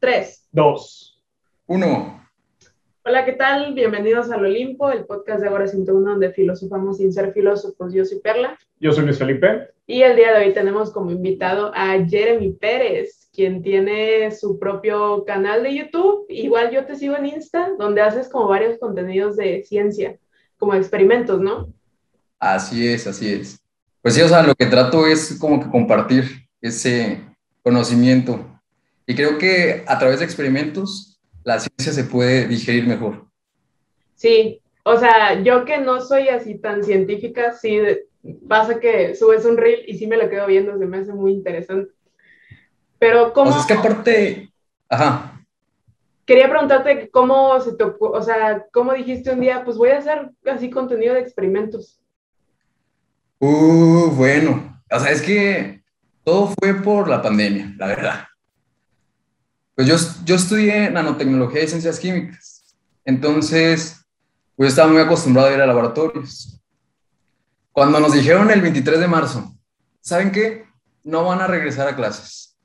Tres. Dos. Uno. Hola, ¿qué tal? Bienvenidos al Olimpo, el podcast de Agora 101 donde filosofamos sin ser filósofos. Yo soy Perla. Yo soy Luis Felipe. Y el día de hoy tenemos como invitado a Jeremy Pérez, quien tiene su propio canal de YouTube. Igual yo te sigo en Insta, donde haces como varios contenidos de ciencia, como experimentos, ¿no? Así es, así es. Pues sí, o sea, lo que trato es como que compartir ese conocimiento. Y creo que a través de experimentos la ciencia se puede digerir mejor. Sí, o sea, yo que no soy así tan científica, sí pasa que subes un reel y sí me lo quedo viendo, se me hace muy interesante. Pero cómo... O sea, es que aparte... Ajá. Quería preguntarte cómo se te o sea, cómo dijiste un día, pues voy a hacer así contenido de experimentos. Uh, bueno, o sea, es que todo fue por la pandemia, la verdad. Pues yo, yo estudié nanotecnología y ciencias químicas, entonces pues estaba muy acostumbrado a ir a laboratorios. Cuando nos dijeron el 23 de marzo, ¿saben qué? No van a regresar a clases.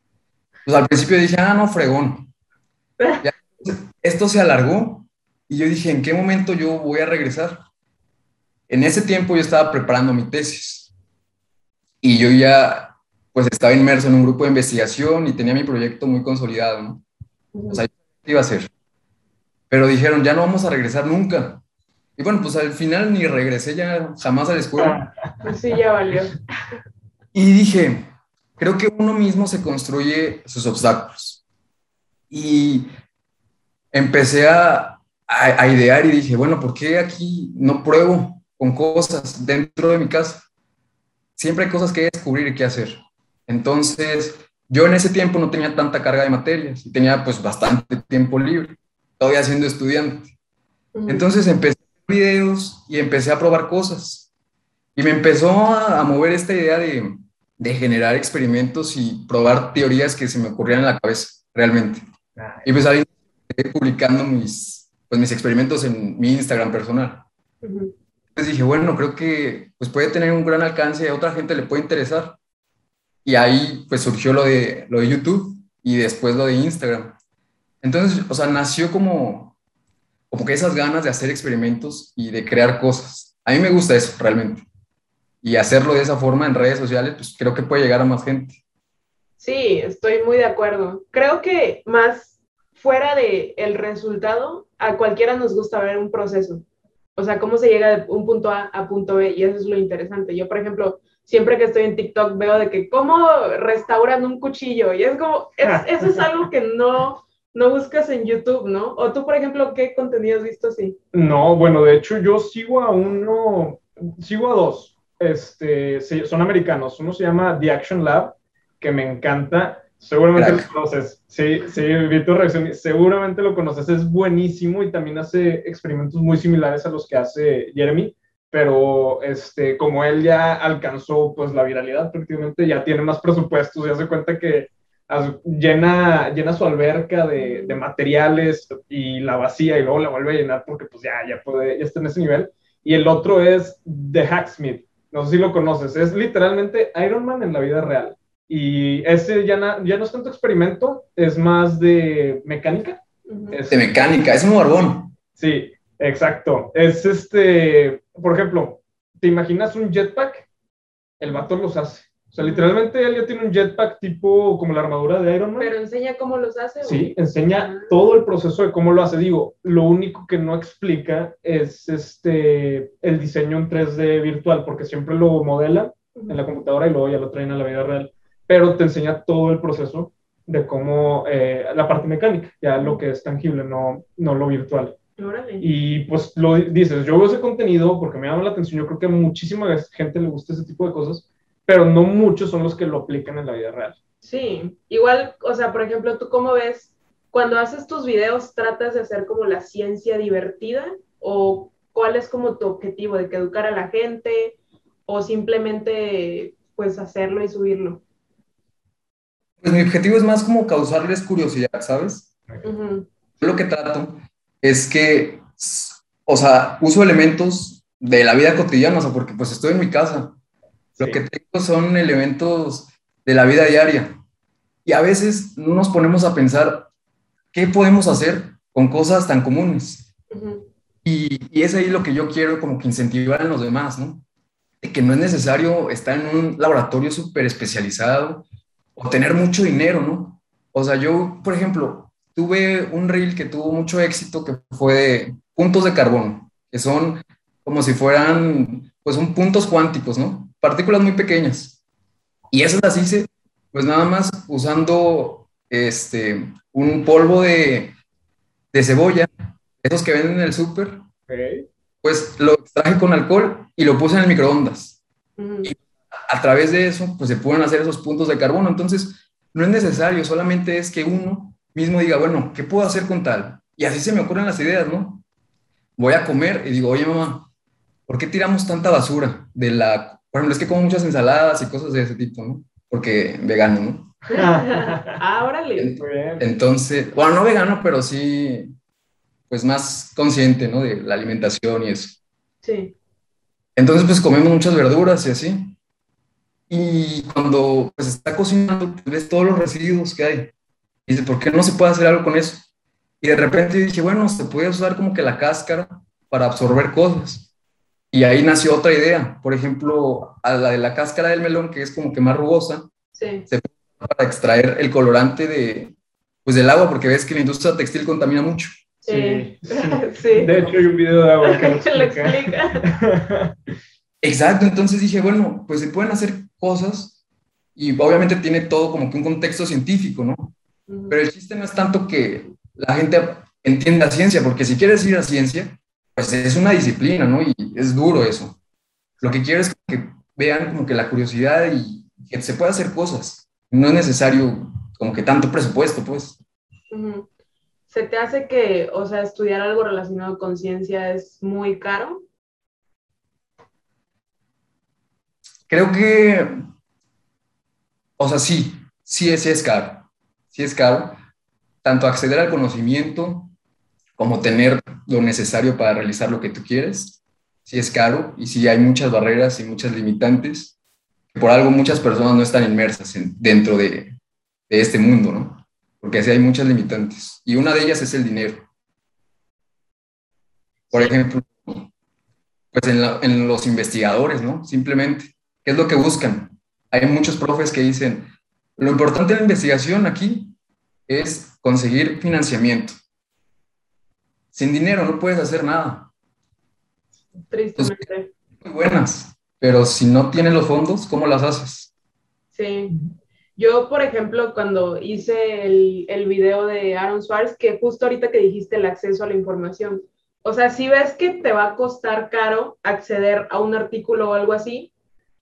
Pues al principio dije, ah, no, fregón. esto se alargó y yo dije, ¿en qué momento yo voy a regresar? En ese tiempo yo estaba preparando mi tesis y yo ya pues estaba inmerso en un grupo de investigación y tenía mi proyecto muy consolidado, ¿no? O sea, ¿qué iba a hacer? Pero dijeron, ya no vamos a regresar nunca. Y bueno, pues al final ni regresé ya jamás a la escuela. Pues sí, ya valió. Y dije, creo que uno mismo se construye sus obstáculos. Y empecé a, a, idear y dije, bueno, ¿por qué aquí no pruebo con cosas dentro de mi casa? Siempre hay cosas que descubrir y que hacer. Entonces, yo en ese tiempo no tenía tanta carga de materias y tenía pues bastante tiempo libre, todavía siendo estudiante. Entonces empecé a videos y empecé a probar cosas. Y me empezó a, mover esta idea de, de, generar experimentos y probar teorías que se me ocurrían en la cabeza, realmente. Y pues ahí publicando mis, pues, mis experimentos en mi Instagram personal. Entonces dije, bueno, creo que pues puede tener un gran alcance, a otra gente le puede interesar. Y ahí pues surgió lo de, lo de YouTube y después lo de Instagram. Entonces, o sea, nació como, como que esas ganas de hacer experimentos y de crear cosas. A mí me gusta eso realmente. Y hacerlo de esa forma en redes sociales, pues creo que puede llegar a más gente. Sí, estoy muy de acuerdo. Creo que más fuera de el resultado, a cualquiera nos gusta ver un proceso. O sea, cómo se llega de un punto A a punto B y eso es lo interesante. Yo, por ejemplo, siempre que estoy en TikTok veo de que cómo restauran un cuchillo y es como, eso es algo que no, no buscas en YouTube, ¿no? O tú, por ejemplo, ¿qué contenido has visto así? No, bueno, de hecho yo sigo a uno, sigo a dos, este, son americanos, uno se llama The Action Lab, que me encanta, seguramente lo conoces, sí, sí, vi tu reacción, seguramente lo conoces, es buenísimo y también hace experimentos muy similares a los que hace Jeremy pero este, como él ya alcanzó pues la viralidad prácticamente, ya tiene más presupuestos, ya se cuenta que llena, llena su alberca de, de, materiales y la vacía y luego la vuelve a llenar porque pues ya, ya, puede, ya está en ese nivel. Y el otro es The Hacksmith, no sé si lo conoces, es literalmente Iron Man en la vida real. Y ese ya, ya no es tanto experimento, es más de mecánica. de mecánica, es un barbón. Sí, exacto. Es este, por ejemplo, ¿te imaginas un jetpack? El vato los hace. O sea, literalmente él ya tiene un jetpack tipo como la armadura de Iron Man. Pero enseña cómo los hace. Sí, enseña ah. todo el proceso de cómo lo hace. Digo, lo único que no explica es este el diseño en 3D virtual, porque siempre lo modela en la computadora y luego ya lo traen a la vida real. Pero te enseña todo el proceso de cómo eh, la parte mecánica, ya lo que es tangible, no, no lo virtual. Y pues lo dices, yo veo ese contenido porque me llama la atención, yo creo que a muchísima gente le gusta ese tipo de cosas, pero no muchos son los que lo aplican en la vida real. Sí, igual, o sea, por ejemplo, ¿tú cómo ves? Cuando haces tus videos, ¿tratas de hacer como la ciencia divertida? ¿O cuál es como tu objetivo? ¿De que educar a la gente? ¿O simplemente, pues, hacerlo y subirlo? Pues mi objetivo es más como causarles curiosidad, ¿sabes? Lo que trato es que, o sea, uso elementos de la vida cotidiana, o sea, porque pues estoy en mi casa. Lo que tengo son elementos de la vida diaria. Y a veces no nos ponemos a pensar ¿qué podemos hacer con cosas tan comunes? y, y, es ahí lo que yo quiero como que incentivar en los demás, ¿no? De que no es necesario estar en un laboratorio súper especializado o tener mucho dinero, ¿no? O sea, yo, por ejemplo, tuve un reel que tuvo mucho éxito que fue de puntos de carbono, que son como si fueran, pues, un puntos cuánticos, ¿no? Partículas muy pequeñas. Y esas las hice, pues, nada más usando este, un polvo de, de cebolla, esos que venden en el súper, pues lo extraje con alcohol y lo puse en el microondas. Y a través de eso, pues se pueden hacer esos puntos de carbono. Entonces, no es necesario, solamente es que uno mismo diga, bueno, ¿qué puedo hacer con tal? Y así se me ocurren las ideas, ¿no? Voy a comer y digo, oye mamá, ¿por qué tiramos tanta basura de la... Por ejemplo, es que como muchas ensaladas y cosas de ese tipo, ¿no? Porque vegano, ¿no? ah, órale. Entonces, bueno, no vegano, pero sí, pues más consciente, ¿no? De la alimentación y eso. Sí. Entonces, pues comemos muchas verduras y así. Y cuando pues está cocinando, ves todos los residuos que hay. Y dice, ¿por qué no se puede hacer algo con eso? Y de repente dije, bueno, se puede usar como que la cáscara para absorber cosas. Y ahí nació otra idea. Por ejemplo, a la de la cáscara del melón, que es como que más rugosa, sí. se puede para extraer el colorante de, pues, del agua, porque ves que la industria textil contamina mucho. Sí. sí. De hecho, hay un video de agua que lo explica. Exacto, entonces dije, bueno, pues se pueden hacer cosas y obviamente tiene todo como que un contexto científico, ¿no? Pero el chiste no es tanto que la gente entienda ciencia, porque si quieres ir a ciencia, pues es una disciplina, ¿no? Y es duro eso. Lo que quiero es que vean como que la curiosidad y que se pueda hacer cosas. No es necesario como que tanto presupuesto, pues. ¿Se te hace que, o sea, estudiar algo relacionado con ciencia es muy caro? Creo que, o sea, sí, sí, sí es caro, sí es caro, tanto acceder al conocimiento como tener lo necesario para realizar lo que tú quieres, sí es caro y sí hay muchas barreras y muchas limitantes. Por algo muchas personas no están inmersas dentro de, de este mundo, ¿no? Porque así hay muchas limitantes y una de ellas es el dinero. Por ejemplo, pues en, en los investigadores, ¿no? Simplemente ¿Qué es lo que buscan? Hay muchos profes que dicen, lo importante en la investigación aquí es conseguir financiamiento. Sin dinero no puedes hacer nada. Tristemente. muy buenas, pero si no tienes los fondos, ¿cómo las haces? Sí. Yo, por ejemplo, cuando hice el, el video de Aaron Swartz, que justo ahorita que dijiste el acceso a la información, o sea, si ves que te va a costar caro acceder a un artículo o algo así,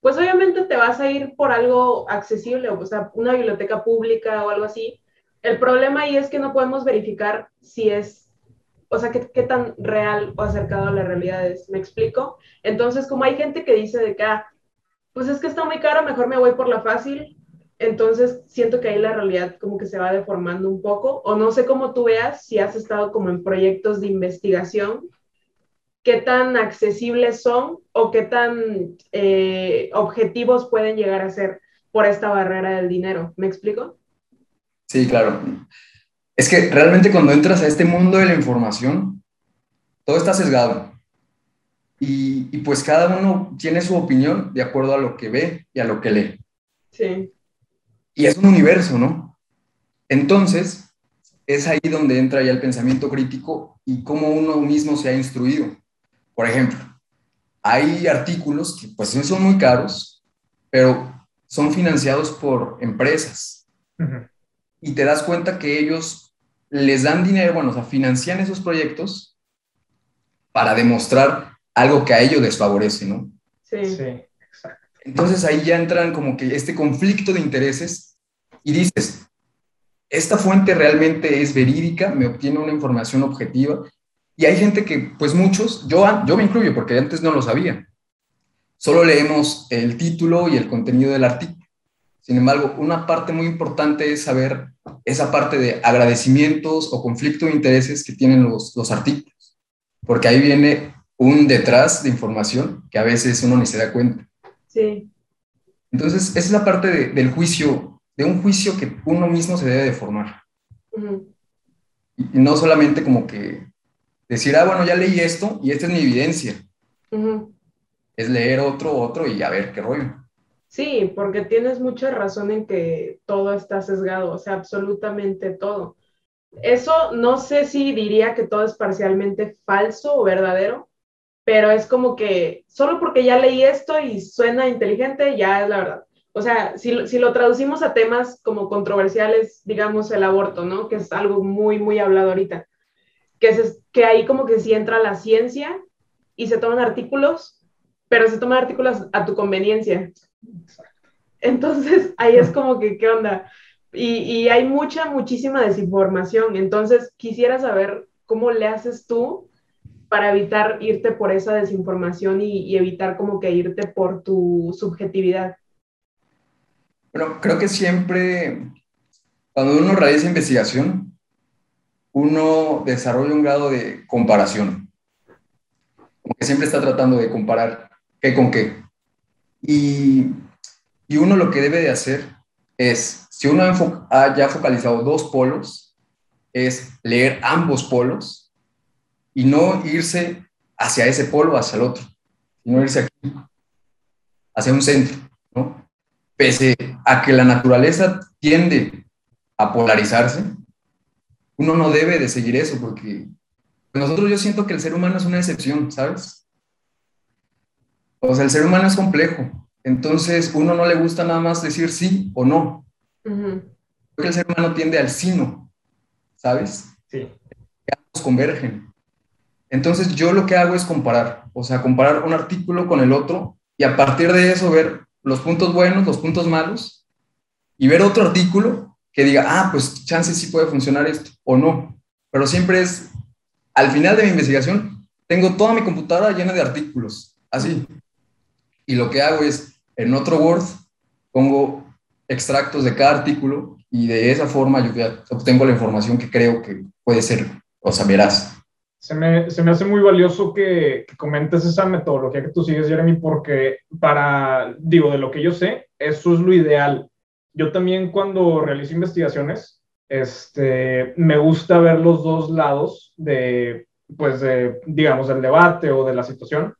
pues obviamente te vas a ir por algo accesible, o sea, una biblioteca pública o algo así. El problema ahí es que no podemos verificar si es, o sea, qué, tan real o acercado a la realidad es. ¿Me explico? Entonces, como hay gente que dice de que, ah, pues es que está muy caro, mejor me voy por la fácil. Entonces, siento que ahí la realidad como que se va deformando un poco, o no sé cómo tú veas si has estado como en proyectos de investigación qué tan accesibles son o qué tan eh, objetivos pueden llegar a ser por esta barrera del dinero. ¿Me explico? Sí, claro. Es que realmente cuando entras a este mundo de la información, todo está sesgado. Y, y, pues cada uno tiene su opinión de acuerdo a lo que ve y a lo que lee. Sí. Y es un universo, ¿no? Entonces, es ahí donde entra ya el pensamiento crítico y cómo uno mismo se ha instruido. Por ejemplo, hay artículos que pues son muy caros, pero son financiados por empresas. Y te das cuenta que ellos les dan dinero, bueno, o sea, financian esos proyectos para demostrar algo que a ellos les favorece, ¿no? Sí. Sí, exacto. Entonces ahí ya entran como que este conflicto de intereses y dices, esta fuente realmente es verídica, me obtiene una información objetiva y hay gente que, pues muchos, yo, yo me incluyo porque antes no lo sabía. Solo leemos el título y el contenido del artículo. Sin embargo, una parte muy importante es saber esa parte de agradecimientos o conflicto de intereses que tienen los, los artículos, porque ahí viene un detrás de información que a veces uno ni se da cuenta. Sí. Entonces, esa es la parte de, del juicio, de un juicio que uno mismo se debe de formar. Uh -huh. y no solamente como que decir, ah, bueno, ya leí esto y esta es mi evidencia. Es leer otro, otro y a ver qué rollo. Sí, porque tienes mucha razón en que todo está sesgado, o sea, absolutamente todo. Eso no sé si diría que todo es parcialmente falso o verdadero, pero es como que solo porque ya leí esto y suena inteligente, ya es la verdad. O sea, si, si lo traducimos a temas como controversiales, digamos el aborto, ¿no? Que es algo muy, muy hablado ahorita que, es, que ahí como que sí entra la ciencia y se toman artículos, pero se toman artículos a tu conveniencia. Entonces, ahí es como que, ¿qué onda? Y, y, hay mucha, muchísima desinformación. Entonces, quisiera saber cómo le haces tú para evitar irte por esa desinformación y, y, evitar como que irte por tu subjetividad. Bueno, creo que siempre, cuando uno realiza investigación, uno desarrolla un grado de comparación. Como que siempre está tratando de comparar qué con qué. Y, y uno lo que debe de hacer es, si uno ha ya focalizado dos polos, es leer ambos polos y no irse hacia ese polo, hacia el otro, sino irse aquí, hacia un centro, ¿no? Pese a que la naturaleza tiende a polarizarse, uno no debe de seguir eso porque nosotros yo siento que el ser humano es una excepción, ¿sabes? O sea, el ser humano es complejo. Entonces, uno no le gusta nada más decir sí o no. Creo que el ser humano tiende al sino, ¿sabes? Sí. Ambos convergen. Entonces, yo lo que hago es comparar, o sea, comparar un artículo con el otro y a partir de eso ver los puntos buenos, los puntos malos y ver otro artículo que diga, ah, pues chance sí puede funcionar esto o no. Pero siempre es, al final de mi investigación, tengo toda mi computadora llena de artículos, así. Y lo que hago es, en otro Word, pongo extractos de cada artículo y de esa forma yo obtengo la información que creo que puede ser, o sea, verás. Se me, se me hace muy valioso que, que, comentes esa metodología que tú sigues, Jeremy, porque para, digo, de lo que yo sé, eso es lo ideal yo también cuando realizo investigaciones, este, me gusta ver los dos lados de, pues, de, digamos, del debate o de la situación,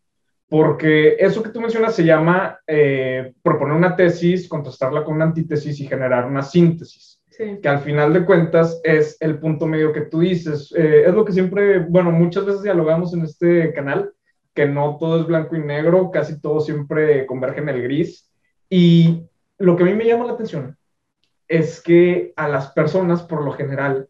porque eso que tú mencionas se llama eh, proponer una tesis, contrastarla con una antítesis y generar una síntesis. que al final de cuentas es el punto medio que tú dices. Eh, es lo que siempre, bueno, muchas veces dialogamos en este canal, que no todo es blanco y negro, casi todo siempre converge en el gris. Y lo que a mí me llama la atención es que a las personas, por lo general,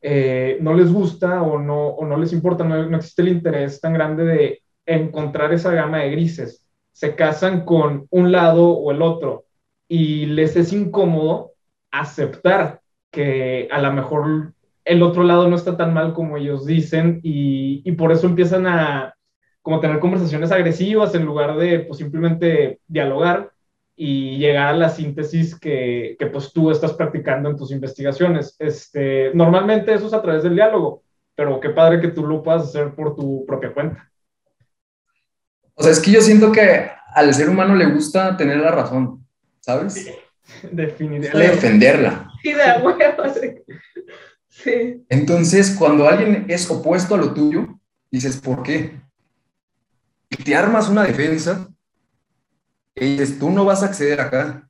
eh, no les gusta o no, o no les importa, no, existe el interés tan grande de encontrar esa gama de grises. Se casan con un lado o el otro y les es incómodo aceptar que a lo mejor el otro lado no está tan mal como ellos dicen y, y por eso empiezan a como tener conversaciones agresivas en lugar de pues, simplemente dialogar y llegar a la síntesis que, que, pues tú estás practicando en tus investigaciones. Este, normalmente eso es a través del diálogo, pero qué padre que tú lo puedas hacer por tu propia cuenta. O sea, es que yo siento que al ser humano le gusta tener la razón, ¿sabes? Sí, definitivamente. Defenderla. Sí, de huevos. Sí. Entonces, cuando alguien es opuesto a lo tuyo, dices, ¿por qué? Y te armas una defensa y dices, tú no vas a acceder acá.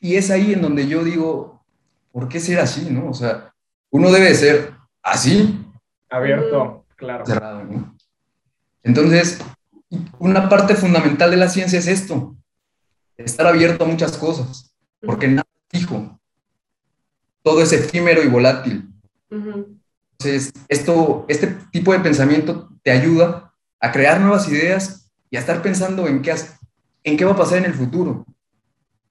Y es ahí en donde yo digo, ¿por qué ser así, no? O sea, uno debe ser así. Abierto, claro. Cerrado, ¿no? Entonces, una parte fundamental de la ciencia es esto, estar abierto a muchas cosas, porque nada es fijo. Todo es efímero y volátil. Entonces, esto, este tipo de pensamiento te ayuda a crear nuevas ideas y a estar pensando en qué, en qué va a pasar en el futuro,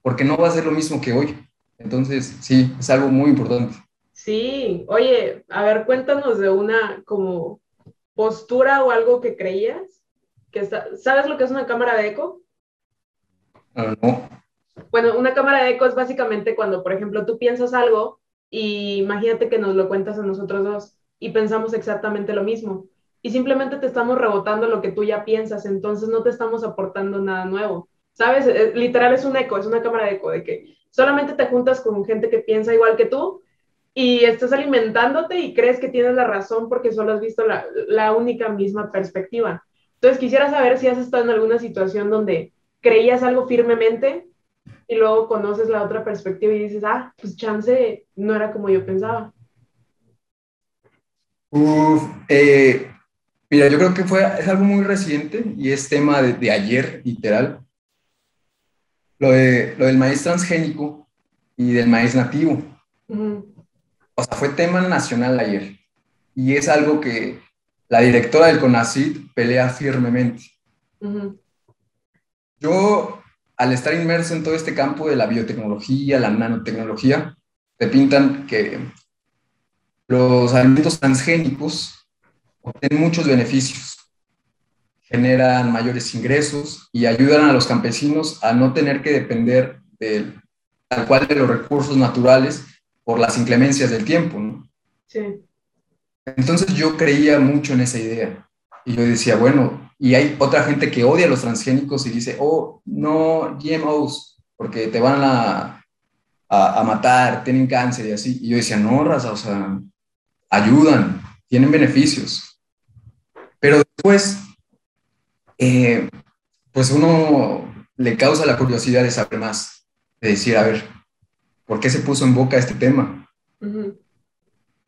porque no va a ser lo mismo que hoy. Entonces, sí, es algo muy importante. Sí, oye, a ver, cuéntanos de una como postura o algo que creías. Que ¿Sabes lo que es una cámara de eco? Uh, no. Bueno, una cámara de eco es básicamente cuando, por ejemplo, tú piensas algo y imagínate que nos lo cuentas a nosotros dos y pensamos exactamente lo mismo y simplemente te estamos rebotando lo que tú ya piensas, entonces no te estamos aportando nada nuevo. ¿Sabes? Literal es un eco, es una cámara de eco, de que solamente te juntas con gente que piensa igual que tú y estás alimentándote y crees que tienes la razón porque solo has visto la, la única misma perspectiva. Entonces quisiera saber si has estado en alguna situación donde creías algo firmemente y luego conoces la otra perspectiva y dices, ah, pues chance no era como yo pensaba. Uf, eh, mira, yo creo que fue, es algo muy reciente y es tema de, de ayer, literal. Lo, de, lo del maíz transgénico y del maíz nativo. O sea, fue tema nacional ayer. Y es algo que la directora del CONACID pelea firmemente. Yo, al estar inmerso en todo este campo de la biotecnología, la nanotecnología, te pintan que los alimentos transgénicos obtienen muchos beneficios, generan mayores ingresos y ayudan a los campesinos a no tener que depender del, tal cual de los recursos naturales por las inclemencias del tiempo. ¿no? Sí. Entonces yo creía mucho en esa idea y yo decía, bueno, y hay otra gente que odia a los transgénicos y dice, oh, no, GMOs, porque te van a, a, a matar, tienen cáncer y así. Y yo decía, no, raza, o sea, ayudan, tienen beneficios. Después, eh, pues uno le causa la curiosidad de saber más, de decir, a ver, ¿por qué se puso en boca este tema?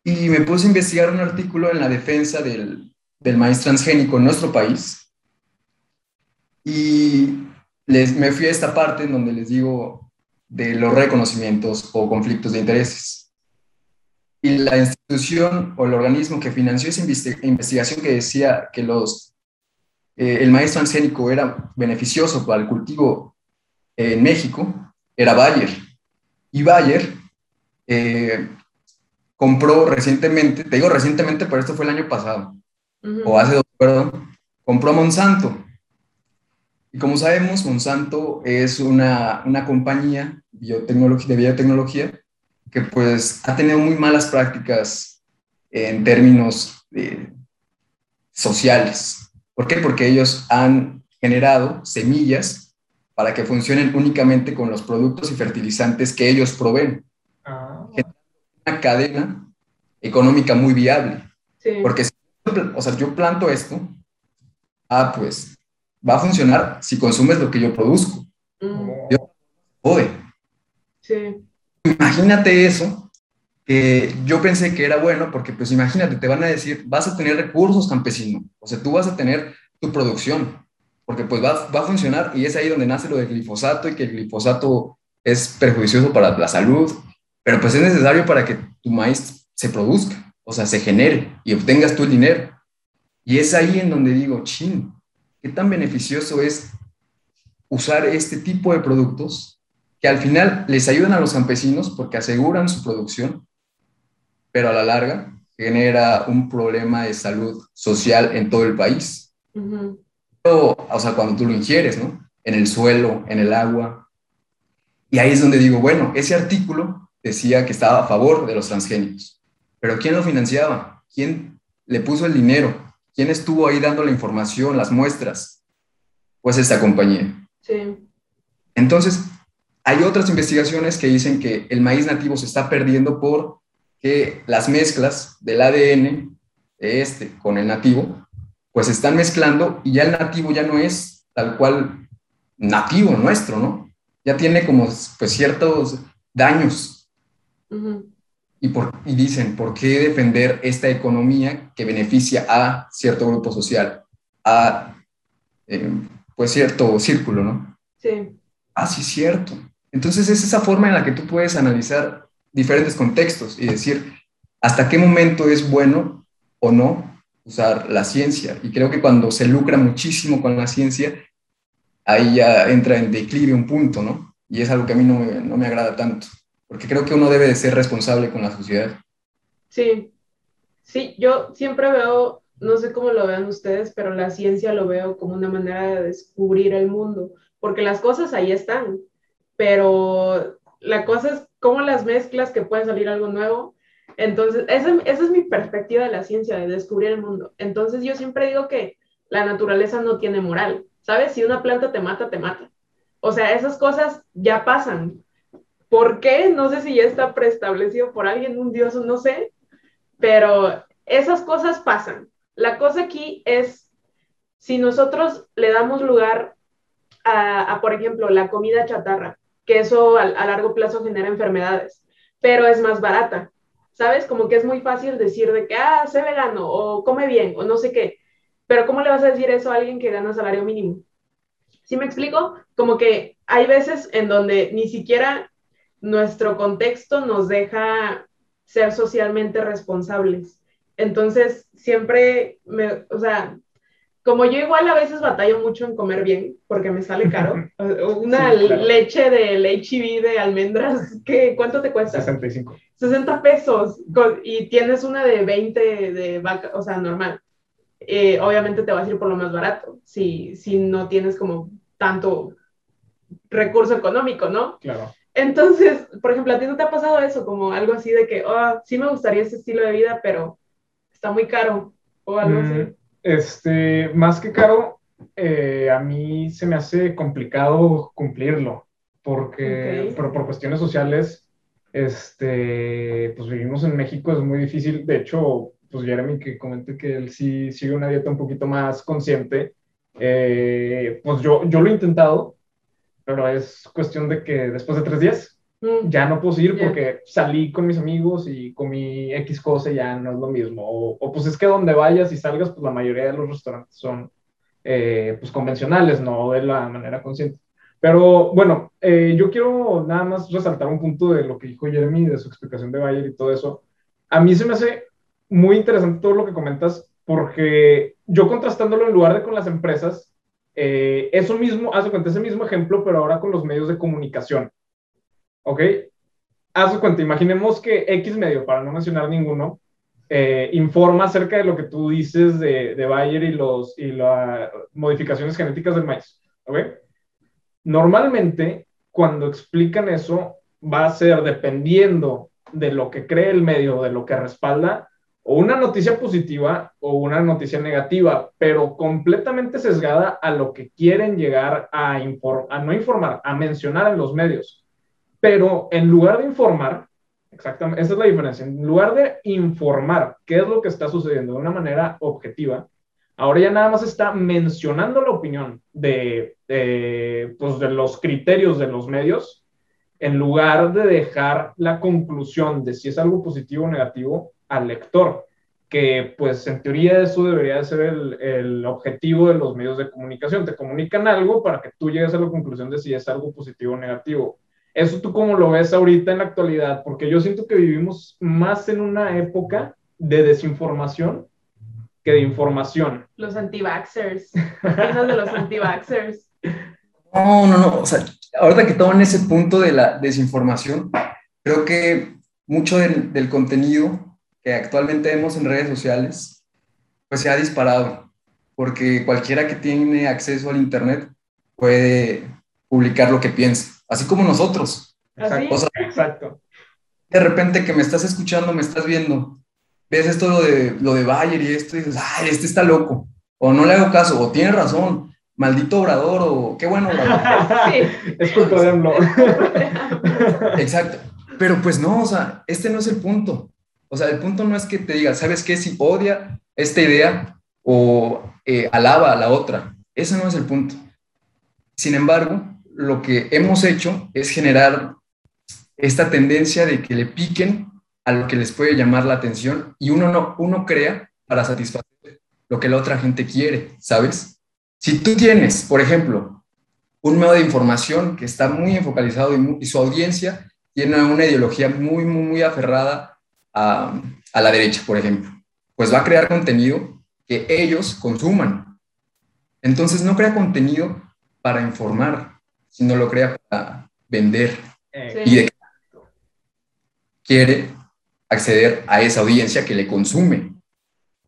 Y me puse a investigar un artículo en la defensa del, del maíz transgénico en nuestro país. Y les, me fui a esta parte en donde les digo de los reconocimientos o conflictos de intereses. Y la institución o el organismo que financió esa investigación que decía que los, eh, el maíz transgénico era beneficioso para el cultivo en México era Bayer. Y Bayer eh, compró recientemente, te digo recientemente, pero esto fue el año pasado, o hace dos, perdón, compró a Monsanto. Y como sabemos, Monsanto es una, una compañía biotecnología, de biotecnología que pues ha tenido muy malas prácticas en términos eh, sociales. ¿Por qué? Porque ellos han generado semillas para que funcionen únicamente con los productos y fertilizantes que ellos proveen. Ah. Una cadena económica muy viable. Sí. Porque, si, o sea, yo planto esto, ah, pues va a funcionar si consumes lo que yo produzco. Mm, Jode. sí. Imagínate eso, que yo pensé que era bueno, porque pues imagínate, te van a decir, vas a tener recursos campesino, o sea, tú vas a tener tu producción, porque pues va, va a funcionar y es ahí donde nace lo del glifosato y que el glifosato es perjudicioso para la salud, pero pues es necesario para que tu maíz se produzca, o sea, se genere y obtengas el dinero. Y es ahí en donde digo, chin, ¿qué tan beneficioso es usar este tipo de productos que al final les ayudan a los campesinos porque aseguran su producción, pero a la larga genera un problema de salud social en todo el país? Ujú. o, o sea, cuando tú lo ingieres, ¿no? En el suelo, en el agua. Y ahí es donde digo, bueno, ese artículo decía que estaba a favor de los transgénicos, pero ¿quién lo financiaba? ¿Quién le puso el dinero? ¿Quién estuvo ahí dando la información, las muestras? Pues esta compañía. Sí. Entonces, hay otras investigaciones que dicen que el maíz nativo se está perdiendo por que las mezclas del ADN de este con el nativo, pues se están mezclando y ya el nativo ya no es tal cual nativo nuestro, ¿no? Ya tiene como pues ciertos daños y, por, y dicen, ¿por qué defender esta economía que beneficia a cierto grupo social, a eh, pues cierto círculo, ¿no? Sí. Ah, sí, cierto. Entonces es esa forma en la que tú puedes analizar diferentes contextos y decir hasta qué momento es bueno o no usar la ciencia. Y creo que cuando se lucra muchísimo con la ciencia, ahí ya entra en declive un punto, ¿no? Y es algo que a mí no me, no me agrada tanto, porque creo que uno debe de ser responsable con la sociedad. Sí, sí, yo siempre veo, no sé cómo lo vean ustedes, pero la ciencia lo veo como una manera de descubrir el mundo, porque las cosas ahí están, pero la cosa es cómo las mezclas que puede salir algo nuevo. Entonces, esa, esa es mi perspectiva de la ciencia, de descubrir el mundo. Entonces, yo siempre digo que la naturaleza no tiene moral, ¿sabes? Si una planta te mata, te mata. O sea, esas cosas ya pasan, ¿Por qué? No sé si ya está preestablecido por alguien, un dios o no sé, pero esas cosas pasan. La cosa aquí es, si nosotros le damos lugar a, por ejemplo, la comida chatarra, que eso a, largo plazo genera enfermedades, pero es más barata. ¿Sabes? Como que es muy fácil decir de que, ah, sé vegano o come bien o no sé qué. Pero ¿cómo le vas a decir eso a alguien que gana salario mínimo? ¿Sí me explico? Como que hay veces en donde ni siquiera nuestro contexto nos deja ser socialmente responsables. Entonces, siempre, me, o sea, como yo igual a veces batallo mucho en comer bien, porque me sale caro, una leche del HIV de almendras, ¿qué, ¿cuánto te cuesta? 65. 60 pesos, y tienes una de 20 de vaca, o sea, normal. Eh, obviamente te vas a ir por lo más barato, si, si no tienes como tanto recurso económico, ¿no? Claro. Entonces, por ejemplo, ¿a ti no te ha pasado eso? Como algo así de que, oh, sí me gustaría ese estilo de vida, pero está muy caro o algo así. Este, más que caro, eh, a mí se me hace complicado cumplirlo, porque, pero por cuestiones sociales, este, pues vivimos en México, es muy difícil. De hecho, pues Jeremy que comenté que él sí sigue una dieta un poquito más consciente, eh, pues yo, yo lo he intentado, pero es cuestión de que después de tres días. Ya no puedo seguir porque salí con mis amigos y comí X cosa y ya no es lo mismo. O, pues es que donde vayas y salgas, pues la mayoría de los restaurantes son eh, pues convencionales, no de la manera consciente. Pero bueno, eh, yo quiero nada más resaltar un punto de lo que dijo Jeremy, de su explicación de Bayer y todo eso. A mí se me hace muy interesante todo lo que comentas, porque yo contrastándolo en lugar de con las empresas, eh, eso mismo, haz cuenta, ese mismo ejemplo, pero ahora con los medios de comunicación. ¿Ok? Haz cuenta, imaginemos que X medio, para no mencionar ninguno, eh, informa acerca de lo que tú dices de, de Bayer y, los, y las modificaciones genéticas del maíz. ¿Ok? Normalmente, cuando explican eso, va a ser dependiendo de lo que cree el medio, de lo que respalda, o una noticia positiva o una noticia negativa, pero completamente sesgada a lo que quieren llegar a, a no informar, a mencionar en los medios. Pero en lugar de informar, exactamente, esa es la diferencia, en lugar de informar qué es lo que está sucediendo de una manera objetiva, ahora ya nada más está mencionando la opinión de, pues de los criterios de los medios, en lugar de dejar la conclusión de si es algo positivo o negativo al lector, que pues en teoría eso debería ser el, objetivo de los medios de comunicación. Te comunican algo para que tú llegues a la conclusión de si es algo positivo o negativo. Eso tú cómo lo ves ahorita en la actualidad, porque yo siento que vivimos más en una época de desinformación que de información. Los anti-vaxxers. de los anti-vaxxers? No, no, no. O sea, ahorita que toman ese punto de la desinformación, creo que mucho del, del contenido que actualmente vemos en redes sociales, pues se ha disparado, porque cualquiera que tiene acceso al Internet puede publicar lo que piensa, así como nosotros. Exacto. Exacto. De repente que me estás escuchando, me estás viendo, ves esto lo de, lo de Bayer y esto y dices, ay, este está loco, o no le hago caso, o tiene razón, maldito obrador, o qué bueno Sí. es culpa de Exacto. Pero pues no, o sea, este no es el punto. O sea, el punto no es que te diga, ¿sabes qué? Si odia esta idea o eh, alaba a la otra. Ese no es el punto. Sin embargo, lo que hemos hecho es generar esta tendencia de que le piquen a lo que les puede llamar la atención y uno no uno crea para satisfacer lo que la otra gente quiere, ¿sabes? Si tú tienes, por ejemplo, un medio de información que está muy enfocalizado y, y su audiencia tiene una ideología muy, muy, muy aferrada a, la derecha, por ejemplo, pues va a crear contenido que ellos consuman. Entonces no crea contenido para informar, sino lo crea para vender. Y de quiere acceder a esa audiencia que le consume.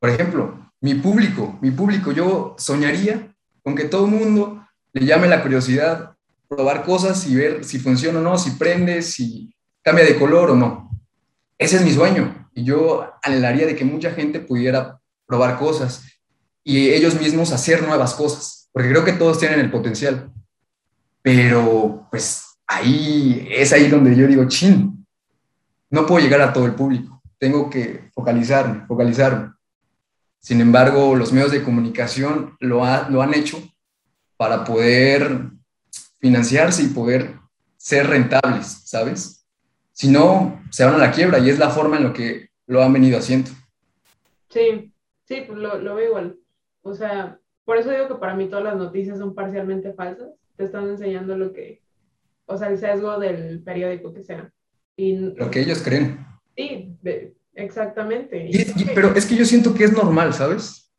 Por ejemplo, mi público, mi público, yo soñaría con que todo el mundo le llame la curiosidad, probar cosas y ver si funciona o no, si prende, si cambia de color o no. Ese es mi sueño. Y yo anhelaría de que mucha gente pudiera probar cosas y ellos mismos hacer nuevas cosas, porque creo que todos tienen el potencial. Pero, pues, ahí es ahí donde yo digo, chin, no puedo llegar a todo el público, tengo que focalizarme, focalizarme. Sin embargo, los medios de comunicación lo, lo han hecho para poder financiarse y poder ser rentables, ¿sabes? Si no, se van a la quiebra y es la forma en la que lo han venido haciendo. Sí, sí, pues lo, lo veo igual. O sea, por eso digo que para mí todas las noticias son parcialmente falsas. Te están enseñando lo que, o sea, el sesgo del periódico que sea. Y, lo que ellos creen. Sí, exactamente. pero es que yo siento que es normal, ¿sabes?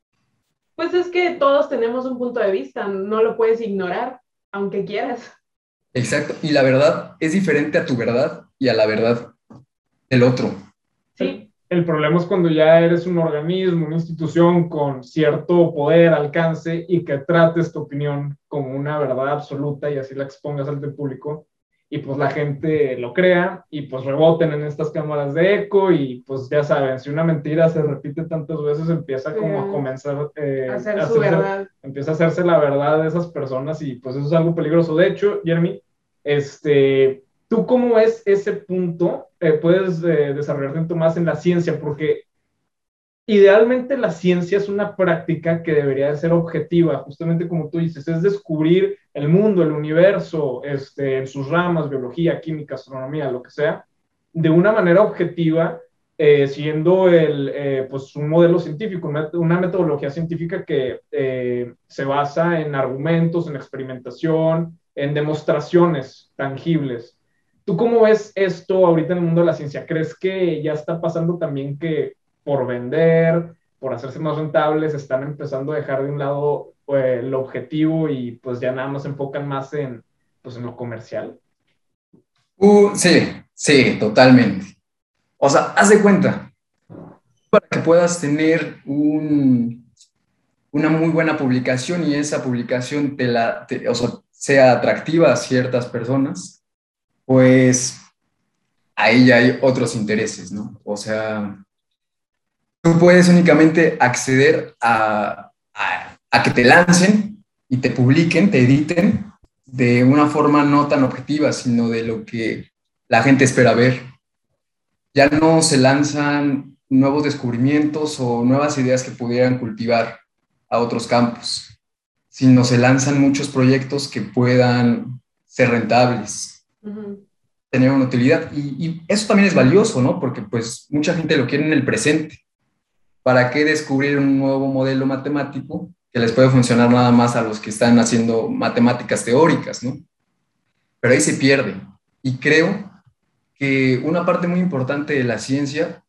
Pues es que todos tenemos un punto de vista, no lo puedes ignorar, aunque quieras. Exacto, y la verdad es diferente a tu verdad y a la verdad del otro. El problema es cuando ya eres un organismo, una institución con cierto poder, alcance y que trates tu opinión como una verdad absoluta y así la expongas al público y pues la gente lo crea y pues reboten en estas cámaras de eco y pues ya saben, si una mentira se repite tantas veces empieza como a comenzar eh, a hacer su verdad. Empieza a hacerse la verdad de esas personas y pues eso es algo peligroso. De hecho, Jeremy, este, ¿Tú cómo es ese punto? Eh, puedes eh, desarrollarte más en la ciencia, porque idealmente la ciencia es una práctica que debería de ser objetiva, justamente como tú dices, es descubrir el mundo, el universo, este, en sus ramas, biología, química, astronomía, lo que sea, de una manera objetiva, eh, siendo el, pues un modelo científico, una metodología científica que se basa en argumentos, en experimentación, en demostraciones tangibles. ¿Tú cómo ves esto ahorita en el mundo de la ciencia? ¿Crees que ya está pasando también que por vender, por hacerse más rentables, están empezando a dejar de un lado eh, el objetivo y pues ya nada más se enfocan más en, pues, en lo comercial? Uh, sí, sí, totalmente. O sea, haz de cuenta, para que puedas tener un, una muy buena publicación y esa publicación te la, o sea, sea atractiva a ciertas personas, pues ahí ya hay otros intereses, ¿no? O sea, tú puedes únicamente acceder a, a, que te lancen y te publiquen, te editen de una forma no tan objetiva, sino de lo que la gente espera ver. Ya no se lanzan nuevos descubrimientos o nuevas ideas que pudieran cultivar a otros campos, sino se lanzan muchos proyectos que puedan ser rentables, tener una utilidad. Y, eso también es valioso, ¿no? Porque pues mucha gente lo quiere en el presente. ¿Para qué descubrir un nuevo modelo matemático que les puede funcionar nada más a los que están haciendo matemáticas teóricas, ¿no? Pero ahí se pierde. Y creo que una parte muy importante de la ciencia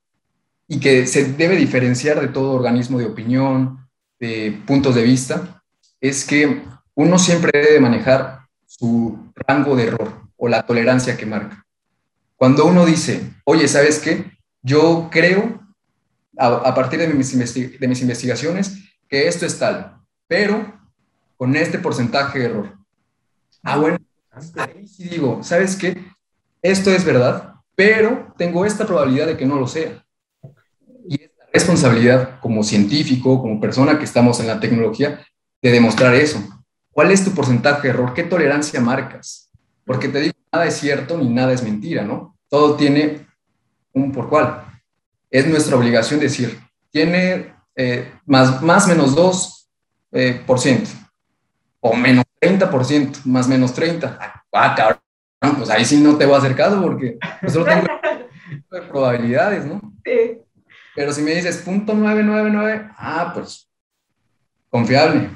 y que se debe diferenciar de todo organismo de opinión, de puntos de vista, es que uno siempre debe manejar su rango de error o la tolerancia que marca. Cuando uno dice, oye, ¿sabes qué? Yo creo, a, partir de mis, de mis investigaciones, que esto es tal, pero con este porcentaje de error. Ah, bueno, ahí sí digo, ¿sabes qué? Esto es verdad, pero tengo esta probabilidad de que no lo sea. Y es la responsabilidad como científico, como persona que estamos en la tecnología, de demostrar eso. ¿Cuál es tu porcentaje de error? ¿Qué tolerancia marcas? Porque te digo, nada es cierto ni nada es mentira, ¿no? Todo tiene un por cual. Es nuestra obligación decir, tiene eh, más, más menos 2 eh, por ciento, o menos 30%, más menos 30. Ah, cabrón, pues ahí sí no te voy a hacer caso porque nosotros tengo probabilidades, ¿no? Sí. Pero si me dices punto 999, ah, pues confiable.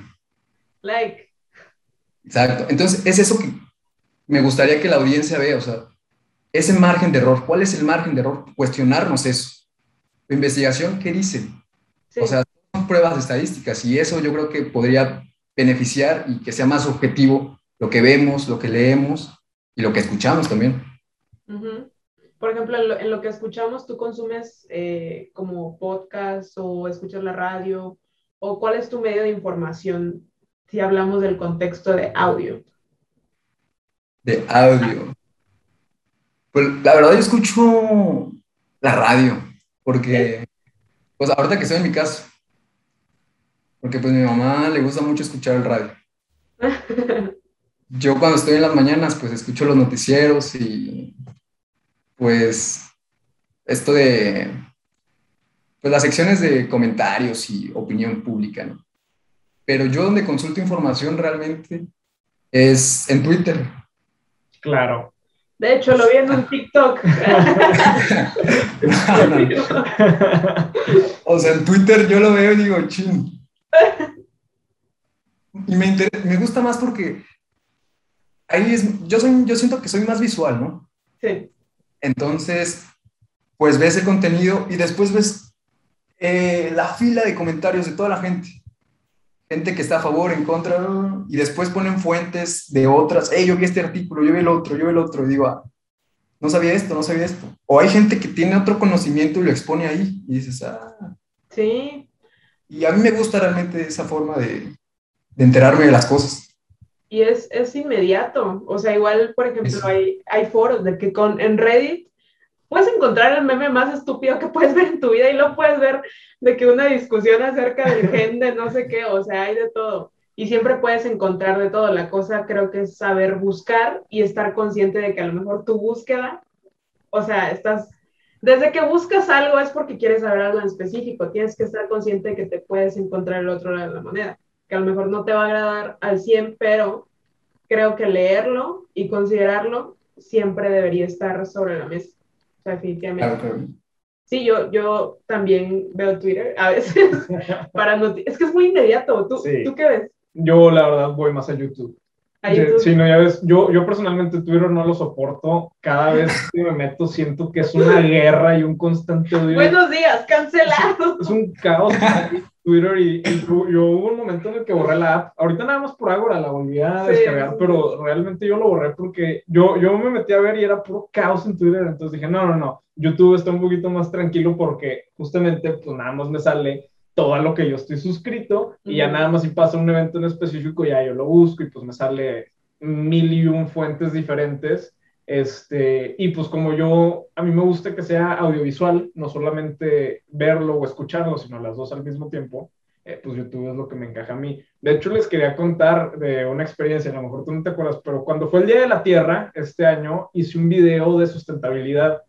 Like. Exacto. Entonces, es eso que me gustaría que la audiencia vea, o sea, ese margen de error, ¿cuál es el margen de error? Cuestionarnos eso. La investigación, ¿qué dice? O sea, son pruebas estadísticas y eso yo creo que podría beneficiar y que sea más objetivo lo que vemos, lo que leemos y lo que escuchamos también. Por ejemplo, en lo, que escuchamos, ¿tú consumes eh, como podcast o escuchas la radio? ¿O cuál es tu medio de información si hablamos del contexto de audio? De audio. Pues la verdad yo escucho la radio, porque, pues ahorita que estoy en mi casa, porque pues mi mamá le gusta mucho escuchar el radio. yo cuando estoy en las mañanas, pues escucho los noticieros y pues esto de pues las secciones de comentarios y opinión pública, ¿no? Pero yo donde consulto información realmente es en Twitter. Claro. De hecho, lo vi en un TikTok. o sea, en Twitter yo lo veo y digo, ching. Y me, me gusta más porque ahí es, yo, soy, yo siento que soy más visual, ¿no? Sí. Entonces, pues ves el contenido y después ves eh, la fila de comentarios de toda la gente. Gente que está a favor, en contra, y después ponen fuentes de otras. Hey, yo vi este artículo, yo vi el otro, yo vi el otro, y digo, ah, no sabía esto, no sabía esto. O hay gente que tiene otro conocimiento y lo expone ahí, y dices, ah. Sí. Y a mí me gusta realmente esa forma de, de enterarme de las cosas y es, es inmediato. O sea, igual, por ejemplo, hay, hay foros de que con, en Reddit puedes encontrar el meme más estúpido que puedes ver en tu vida y lo puedes ver de que una discusión acerca del gen de no sé qué, o sea, hay de todo. Y siempre puedes encontrar de todo. La cosa creo que es saber buscar y estar consciente de que a lo mejor tu búsqueda, o sea, estás, desde que buscas algo es porque quieres saber algo en específico. Tienes que estar consciente de que te puedes encontrar el otro lado de la moneda que a lo mejor no te va a agradar al 100, pero creo que leerlo y considerarlo siempre debería estar sobre la mesa. O sea, definitivamente. Sí, yo, yo también veo Twitter a veces para Es que es muy inmediato. ¿Tú, ¿Tú qué ves? Yo, la verdad, voy más a YouTube. Sí, no, ya ves, yo, yo personalmente Twitter no lo soporto. Cada vez que me meto siento que es una guerra y un constante odio. Buenos días, cancelado. Es, un caos. Twitter y, yo hubo un momento en el que borré la app. Ahorita nada más por Agora la volví a descargar, pero realmente yo lo borré porque yo, yo me metí a ver y era puro caos en Twitter. Entonces dije, no, no, no. YouTube está un poquito más tranquilo porque justamente pues nada más me sale todo lo que yo estoy suscrito y ya nada más si pasa un evento en específico ya yo lo busco y pues me sale mil y un fuentes diferentes este, y pues como yo, a mí me gusta que sea audiovisual, no solamente verlo o escucharlo, sino las dos al mismo tiempo, eh, pues YouTube es lo que me encaja a mí. De hecho, les quería contar de una experiencia, a lo mejor tú no te acuerdas, pero cuando fue el Día de la Tierra, este año, hice un video de sustentabilidad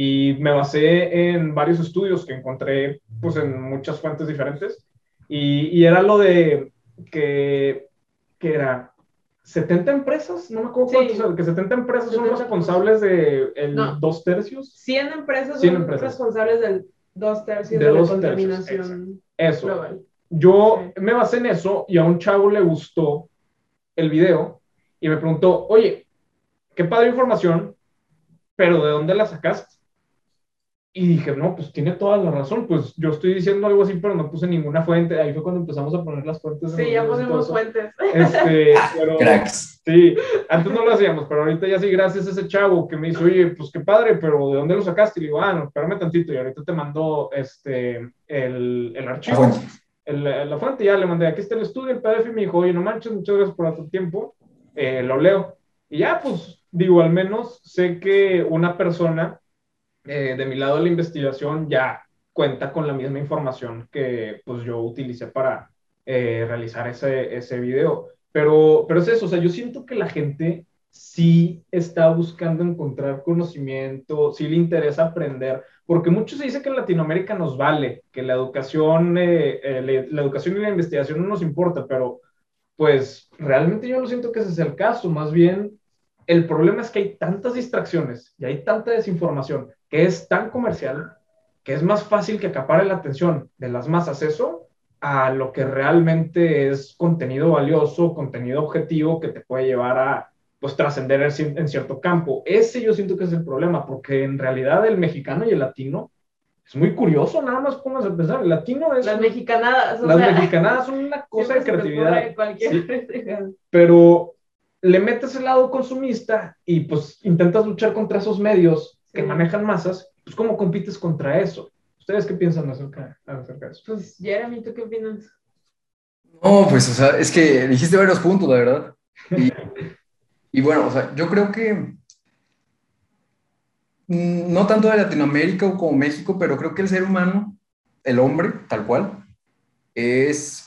y me basé en varios estudios que encontré pues en muchas fuentes diferentes y, y era lo de que, que era 70 empresas, no me acuerdo cuántos, que 70 empresas son responsables de el dos tercios. 100 empresas son responsables del dos tercios de, la contaminación eso. global. Yo me basé en eso y a un chavo le gustó el video y me preguntó, oye, qué padre información, pero ¿de dónde la sacaste? Y dije, no, pues tiene toda la razón, pues yo estoy diciendo algo así, pero no puse ninguna fuente. Ahí fue cuando empezamos a poner las fuentes. Sí, ya ponemos fuentes. Este, Cracks. Sí, antes no lo hacíamos, pero ahorita ya sí, gracias a ese chavo que me dice, oye, pues qué padre, pero ¿de dónde lo sacaste? Y le digo, ah, no, espérame tantito, y ahorita te mando este, el, el archivo. La fuente. El, la fuente, ya le mandé, aquí está el estudio, el PDF, y me dijo, oye, no manches, muchas gracias por tu tiempo, eh, lo leo. Y ya, pues, digo, al menos sé que una persona eh, de mi lado la investigación ya cuenta con la misma información que pues yo utilicé para eh, realizar ese, ese video. Pero, pero es eso, o sea, yo siento que la gente sí está buscando encontrar conocimiento, sí le interesa aprender, porque muchos se dice que en Latinoamérica nos vale, que la educación, eh, la, educación y la investigación no nos importa, pero pues realmente yo no siento que ese sea el caso, más bien el problema es que hay tantas distracciones y hay tanta desinformación que es tan comercial que es más fácil que acapare la atención de las masas eso a lo que realmente es contenido valioso, contenido objetivo que te puede llevar a pues trascender en cierto campo. Ese yo siento que es el problema, porque en realidad el mexicano y el latino es muy curioso, nada más pónganse a pensar, el latino es... Las mexicanadas. Las mexicanadas son una cosa de creatividad. pero le metes el lado consumista y pues intentas luchar contra esos medios que manejan masas, pues ¿cómo compites contra eso? ¿Ustedes qué piensan acerca, acerca de eso? Pues Jeremy, ¿tú qué opinas? No, pues, o sea, es que dijiste varios puntos, la verdad. Y, y bueno, o sea, yo creo que no tanto de Latinoamérica como México, pero creo que el ser humano, el hombre, tal cual, es,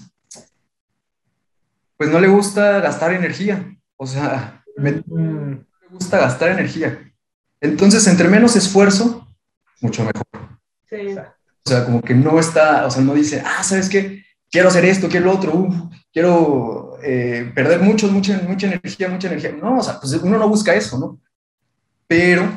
pues no le gusta gastar energía O sea, me, me gusta gastar energía. Entonces, entre menos esfuerzo, mucho mejor. Sí. O sea, como que no está, o sea, no dice, ah, ¿sabes qué? Quiero hacer esto, quiero lo otro, uf, quiero eh, perder mucho, mucha, mucha energía, mucha energía. No, o sea, pues uno no busca eso, ¿no? Pero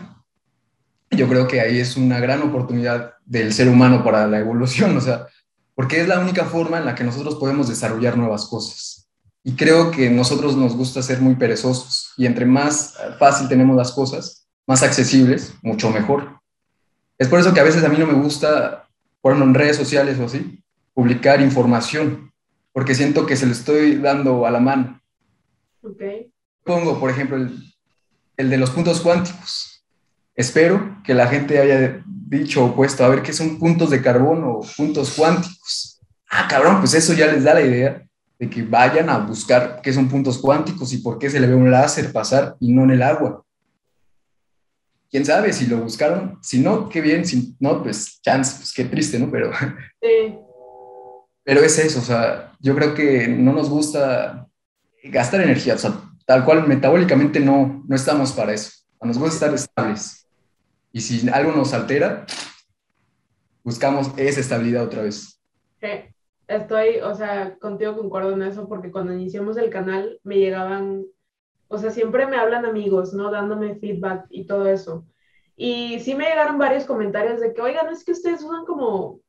yo creo que ahí es una gran oportunidad del ser humano para la evolución, o sea, porque es la única forma en la que nosotros podemos desarrollar nuevas cosas. Y creo que nosotros nos gusta ser muy perezosos y entre más fácil tenemos las cosas, más accesibles, mucho mejor. Es por eso que a veces a mí no me gusta, por ejemplo, en redes sociales o así, publicar información, porque siento que se lo estoy dando a la mano. Ok. Pongo, por ejemplo, el, el de los puntos cuánticos. Espero que la gente haya dicho o puesto a ver qué son puntos de carbono o puntos cuánticos. Ah, cabrón, pues eso ya les da la idea de que vayan a buscar qué son puntos cuánticos y por qué se le ve un láser pasar y no en el agua. Quién sabe si lo buscaron, si no, qué bien, si no, pues chance, pues qué triste, ¿no? Pero, Sí. pero es eso, o sea, yo creo que no nos gusta gastar energía, o sea, tal cual metabólicamente no, no estamos para eso. Nos gusta estar estables. Y si algo nos altera, buscamos esa estabilidad otra vez. Sí, estoy, o sea, contigo concuerdo en eso porque cuando iniciamos el canal me llegaban, o sea, siempre me hablan amigos, ¿no? Dándome feedback y todo eso. Y sí me llegaron varios comentarios de que, oigan, es que ustedes usan como,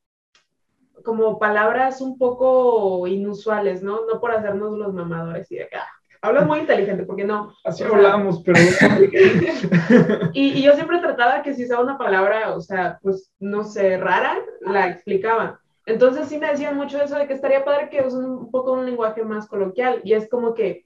como palabras un poco inusuales, ¿no? No por hacernos los mamadores y de que, ah, hablas muy inteligente, porque no. Así O sea, hablamos, pero Y, y yo siempre trataba que si usaba una palabra, o sea, pues, no sé, rara, la explicaba. Entonces sí me decían mucho eso de que estaría padre que usen un poco un lenguaje más coloquial. Y es como que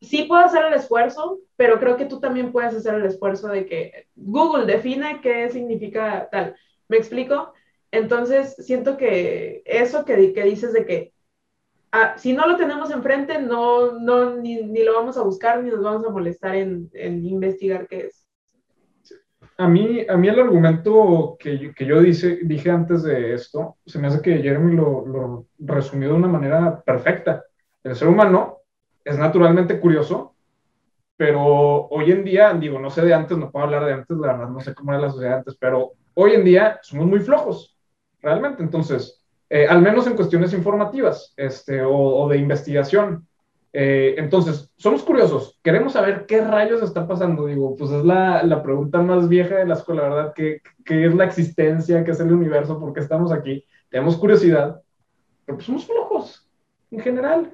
sí puedo hacer el esfuerzo, pero creo que tú también puedes hacer el esfuerzo de que Google define qué significa tal. ¿Me explico? Entonces siento que eso que, que dices de que ah, si no lo tenemos enfrente, no, no, ni, ni lo vamos a buscar, ni nos vamos a molestar en, en investigar qué es. a mí, a mí el argumento que yo, que yo dice, dije antes de esto, se me hace que Jeremy lo, lo resumió de una manera perfecta. El ser humano es naturalmente curioso, pero hoy en día, digo, no sé de antes, no puedo hablar de antes, la verdad, no sé cómo era la sociedad antes, pero hoy en día somos muy flojos, realmente. Entonces, eh, al menos en cuestiones informativas este, o, de investigación. Eh, entonces, somos curiosos, queremos saber qué rayos está pasando. Digo, pues es la, la pregunta más vieja de la escuela, ¿verdad? ¿Qué, ¿Qué es la existencia? ¿Qué es el universo? ¿Por qué estamos aquí? Tenemos curiosidad, pero pues somos flojos en general.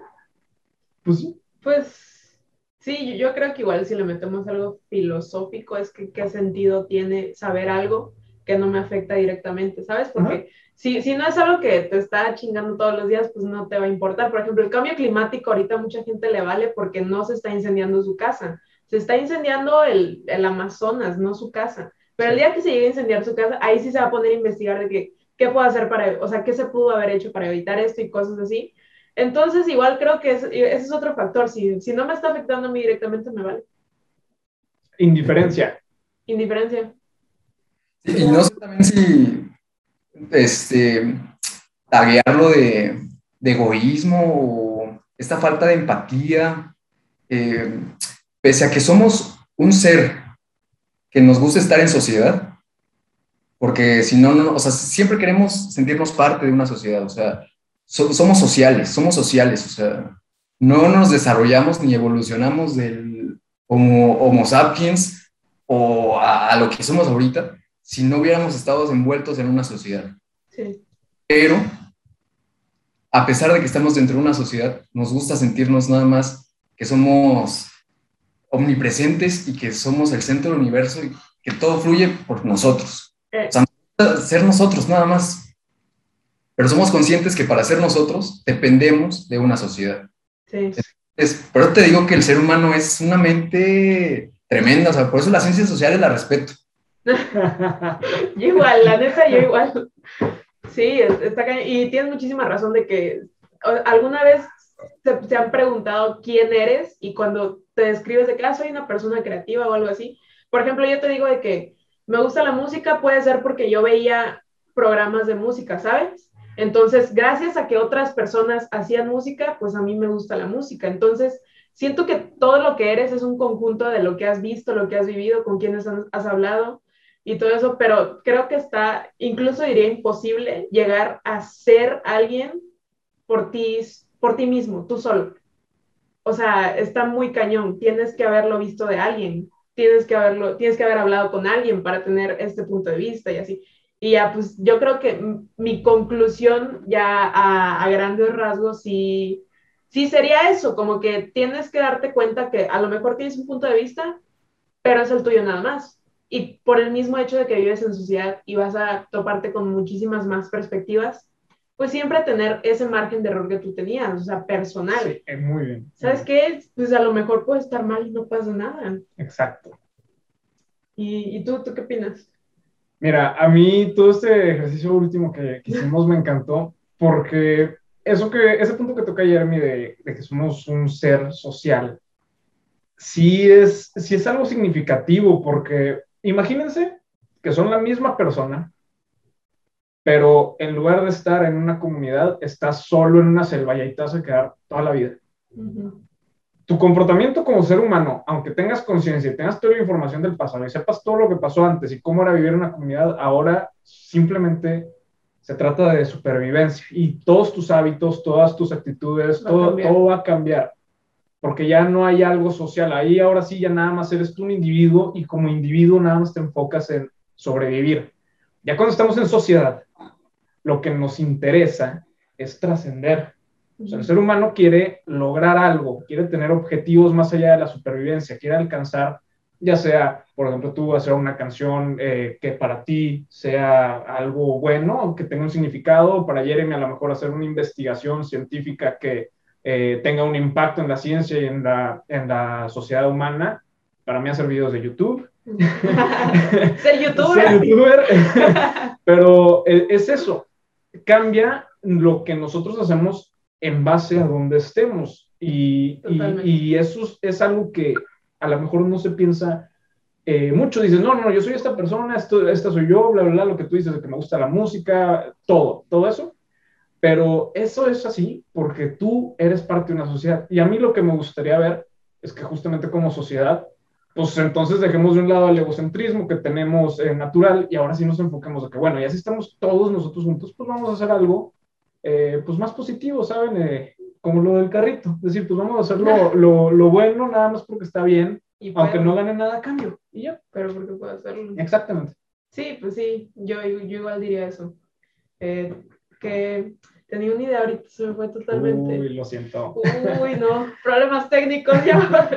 Pues sí. Pues sí, yo, creo que igual si le metemos algo filosófico es que qué sentido tiene saber algo que no me afecta directamente, ¿sabes? Porque si, si no es algo que te está chingando todos los días, pues no te va a importar. Por ejemplo, el cambio climático ahorita a mucha gente le vale porque no se está incendiando su casa. Se está incendiando el, el Amazonas, no su casa. Pero el día que se llegue a incendiar su casa, ahí sí se va a poner a investigar de que, qué puedo hacer para, o sea, qué se pudo haber hecho para evitar esto y cosas así. Entonces, igual creo que ese, ese es otro factor. Si, si no me está afectando a mí directamente, me vale. Indiferencia. Indiferencia. Y no sé también si este, taguearlo de, de egoísmo o esta falta de empatía, eh, pese a que somos un ser que nos gusta estar en sociedad, porque si no, no, o sea, siempre queremos sentirnos parte de una sociedad, o sea, so- somos sociales, somos sociales, o sea, no nos desarrollamos ni evolucionamos del Homo, homo sapiens o a, a lo que somos ahorita si no hubiéramos estado envueltos en una sociedad. Sí. Pero, a pesar de que estamos dentro de una sociedad, nos gusta sentirnos nada más que somos omnipresentes y que somos el centro del universo y que todo fluye por nosotros. Eh, O sea, gusta ser nosotros nada más. Pero somos conscientes que para ser nosotros dependemos de una sociedad. sí. Es, por eso te digo que el ser humano es una mente tremenda, o sea, por eso las ciencias sociales la respeto. Yo igual, la neta, yo igual. Sí, es- está. Y tienes muchísima razón de que alguna vez se, se han preguntado quién eres y cuando te describes de que ah, soy una persona creativa o algo así. Por ejemplo, yo te digo de que me gusta la música, puede ser porque yo veía programas de música, ¿sabes? Entonces, gracias a que otras personas hacían música, pues a mí me gusta la música. Entonces, siento que todo lo que eres es un conjunto de lo que has visto, lo que has vivido, con quienes has hablado y todo eso, pero creo que está, incluso diría imposible llegar a ser alguien por ti, por ti mismo, tú solo. O sea, está muy cañón, tienes que haberlo visto de alguien, tienes que haberlo, tienes que haber hablado con alguien para tener este punto de vista y así. Y ya, pues yo creo que mi conclusión ya a, a grandes rasgos sí, sí sería eso, como que tienes que darte cuenta que a lo mejor tienes un punto de vista, pero es el tuyo nada más y por el mismo hecho de que vives en sociedad y vas a toparte con muchísimas más perspectivas, pues siempre tener ese margen de error que tú tenías, o sea, personal. Sí, muy bien. ¿Sabes qué? Pues a lo mejor puede estar mal y no pasa nada. Exacto. ¿Y, y tú, tú qué opinas? Mira, a mí todo este ejercicio último que, hicimos me encantó porque eso que, ese punto que toca Jeremy de, de que somos un ser social, sí es, sí es algo significativo porque imagínense que son la misma persona, pero en lugar de estar en una comunidad, estás solo en una selva y ahí te vas quedar toda la vida. Tu comportamiento como ser humano, aunque tengas conciencia y tengas toda la información del pasado y sepas todo lo que pasó antes y cómo era vivir en una comunidad, ahora simplemente se trata de supervivencia y todos tus hábitos, todas tus actitudes, todo, todo va a cambiar porque ya no hay algo social. Ahí ahora sí ya nada más eres tú un individuo y como individuo nada más te enfocas en sobrevivir. Ya cuando estamos en sociedad, lo que nos interesa es trascender. O sea, el ser humano quiere lograr algo, quiere tener objetivos más allá de la supervivencia, quiere alcanzar, ya sea, por ejemplo, tú hacer una canción eh, que para ti sea algo bueno, que tenga un significado, para Jeremy a lo mejor hacer una investigación científica que eh, tenga un impacto en la ciencia y en la, en la sociedad humana. Para mí hacer videos de YouTube. Ser youtuber. Ser youtuber. Pero eh, es eso. Cambia lo que nosotros hacemos en base a donde estemos. Y, y, eso es algo que a lo mejor no se piensa eh, mucho. Dices, no, no, yo soy esta persona, esto, esta soy yo, bla, bla, bla, lo que tú dices de que me gusta la música, todo, todo eso. Pero eso es así porque tú eres parte de una sociedad. Y a mí lo que me gustaría ver es que justamente como sociedad, pues entonces dejemos de un lado el egocentrismo que tenemos eh, natural y ahora sí nos enfoquemos a que, bueno, ya si estamos todos nosotros juntos, pues vamos a hacer algo eh, pues más positivo, ¿saben? Eh, como lo del carrito. Es decir, pues vamos a hacer lo, lo, bueno nada más porque está bien, aunque no gane nada a cambio. Y ya. Pero porque puedo hacerlo. Exactamente. Sí, pues sí, yo, yo igual diría eso. Eh, que tenía una idea ahorita, se me fue totalmente. Uy, lo siento. Uy, no, problemas técnicos, ya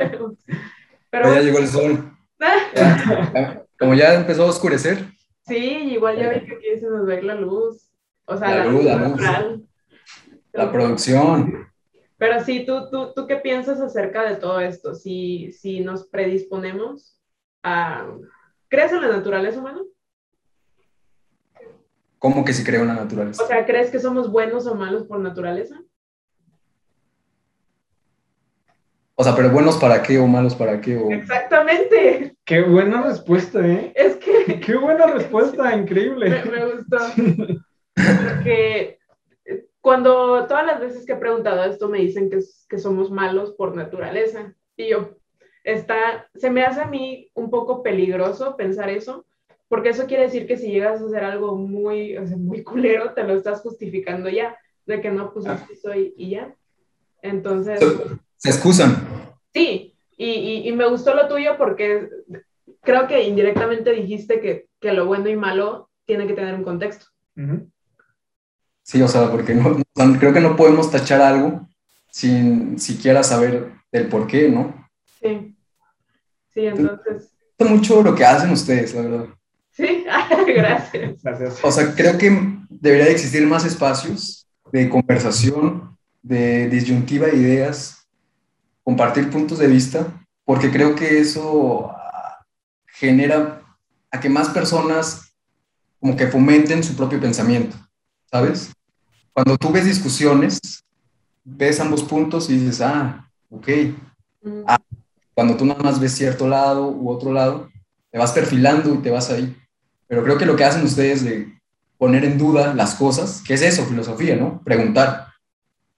Pero ya llegó el sol. Como ya empezó a oscurecer. Sí, igual ya vi que aquí se nos ve la luz. O sea, la, luz, la luz. La producción. Pero sí, ¿tú, tú, ¿tú qué piensas acerca de todo esto? Si, si nos predisponemos a... ¿Crees en la naturaleza humana? ¿Cómo que si crea una naturaleza? O sea, ¿crees que somos buenos o malos por naturaleza? O sea, pero buenos para qué o malos para qué. Exactamente. Qué buena respuesta, ¿eh? Es que... Qué buena respuesta, increíble. Me, gustó. Porque cuando todas las veces que he preguntado esto me dicen que, que somos malos por naturaleza. Y yo, está, se me hace a mí un poco peligroso pensar eso, porque eso quiere decir que si llegas a hacer algo muy, o sea, muy culero, te lo estás justificando ya, de que no, pues así soy y ya. Entonces... Se excusan. Sí, y, y, me gustó lo tuyo porque creo que indirectamente dijiste que, que, lo bueno y malo tiene que tener un contexto. Sí, o sea, porque no, creo que no podemos tachar algo sin siquiera saber el por qué, ¿no? Sí, sí, entonces... mucho lo que hacen ustedes, la verdad. Sí, gracias. gracias. O sea, creo que debería de existir más espacios de conversación, de disyuntiva de ideas, compartir puntos de vista, porque creo que eso ah, genera a que más personas como que fomenten su propio pensamiento, ¿sabes? Cuando tú ves discusiones, ves ambos puntos y dices, ah, ok. Mm. Ah, cuando tú nada más ves cierto lado u otro lado, te vas perfilando y te vas ahí. Pero creo que lo que hacen ustedes de poner en duda las cosas, que es eso, filosofía, ¿no? Preguntar.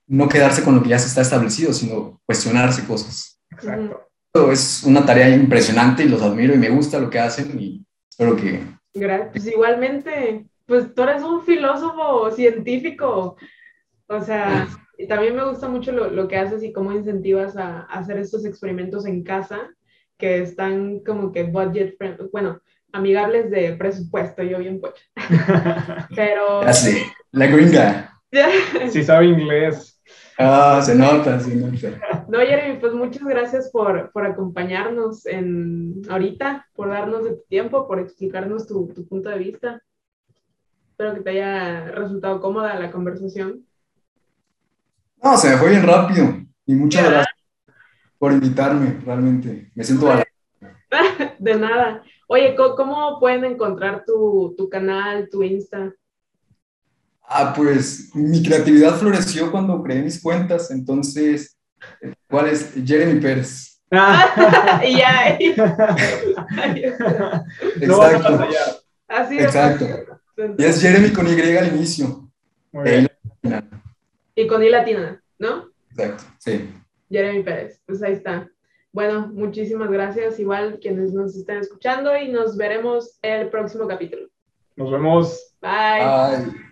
no quedarse con lo que ya se está establecido, sino cuestionarse cosas. Exacto. Es una tarea impresionante y los admiro y me gusta lo que hacen y espero que... Gracias. Pues igualmente, pues tú eres un filósofo científico, o sea, y también me gusta mucho lo, lo que haces y cómo incentivas a, a, hacer estos experimentos en casa que están como que budget friendly, bueno, amigables de presupuesto, yo bien pues. Pero... Así, la gringa. Sí sabe inglés. Ah, se nota, se nota. No, Jeremy, pues muchas gracias por, por acompañarnos en ahorita, por darnos de tu tiempo, por explicarnos tu, tu punto de vista. Espero que te haya resultado cómoda la conversación. No, se me fue bien rápido. Y muchas gracias por invitarme, realmente. Me siento a De nada. Oye, ¿cómo pueden encontrar tu, tu canal, tu Insta? Ah, pues mi creatividad floreció cuando creé mis cuentas, entonces, ¿cuál es? Jeremy Pérez. y ya. Exacto. Así Exacto. Y es Jeremy con Y al inicio. Muy bien. Y con I latina, ¿no? Exacto, sí. Jeremy Pérez, pues ahí está. Bueno, muchísimas gracias, igual quienes nos están escuchando y nos veremos el próximo capítulo. Nos vemos. Bye. Bye.